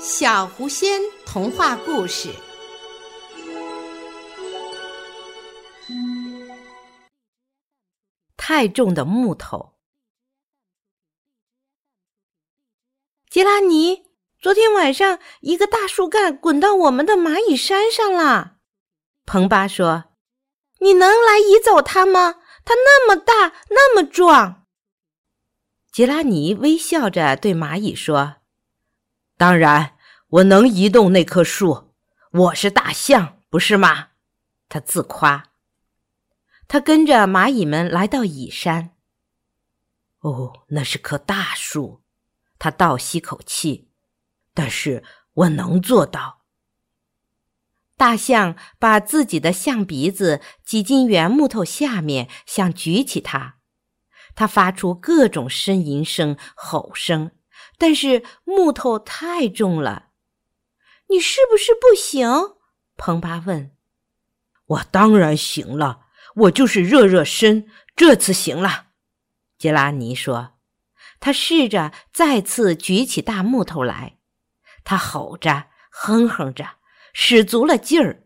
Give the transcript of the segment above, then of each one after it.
小狐仙童话故事：太重的木头。杰拉尼，昨天晚上一个大树干滚到我们的蚂蚁山上了。彭巴说：“你能来移走它吗？它那么大，那么壮。”杰拉尼微笑着对蚂蚁说。当然，我能移动那棵树。我是大象，不是吗？他自夸。他跟着蚂蚁们来到蚁山。哦，那是棵大树。他倒吸口气。但是我能做到。大象把自己的象鼻子挤进圆木头下面，想举起它。它发出各种呻吟声、吼声。但是木头太重了，你是不是不行？彭巴问。我当然行了，我就是热热身，这次行了。杰拉尼说。他试着再次举起大木头来，他吼着，哼哼着，使足了劲儿，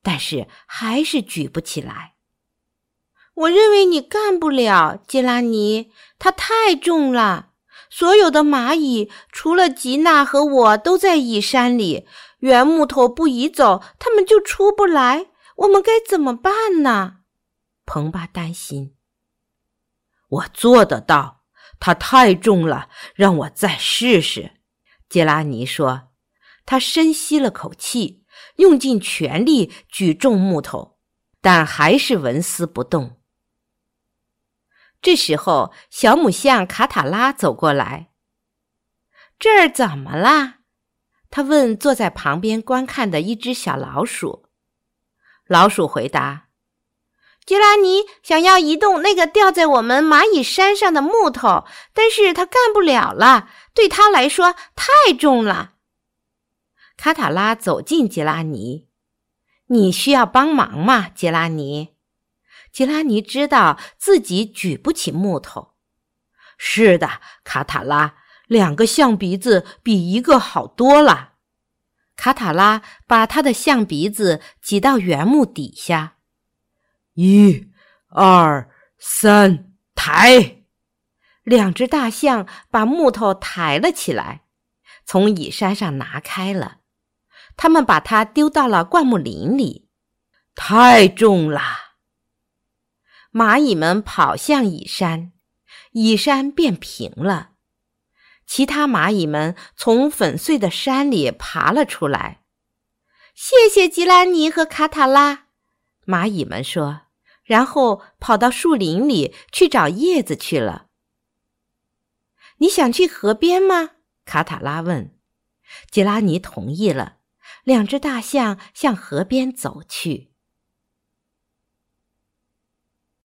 但是还是举不起来。我认为你干不了，杰拉尼，它太重了。所有的蚂蚁，除了吉娜和我，都在蚁山里。原木头不移走，它们就出不来。我们该怎么办呢？彭巴担心。我做得到，它太重了，让我再试试。杰拉尼说。他深吸了口气，用尽全力举重木头，但还是纹丝不动。这时候，小母象卡塔拉走过来。这儿怎么啦？他问坐在旁边观看的一只小老鼠。老鼠回答：“杰拉尼想要移动那个掉在我们蚂蚁山上的木头，但是他干不了了，对他来说太重了。”卡塔拉走近杰拉尼：“你需要帮忙吗，杰拉尼？”吉拉尼知道自己举不起木头。是的，卡塔拉，两个象鼻子比一个好多了。卡塔拉把他的象鼻子挤到原木底下。一、二、三，抬！两只大象把木头抬了起来，从蚁山上拿开了。他们把它丢到了灌木林里。太重了。蚂蚁们跑向蚁山，蚁山变平了。其他蚂蚁们从粉碎的山里爬了出来。谢谢吉兰尼和卡塔拉，蚂蚁们说，然后跑到树林里去找叶子去了。你想去河边吗？卡塔拉问。吉拉尼同意了。两只大象向河边走去。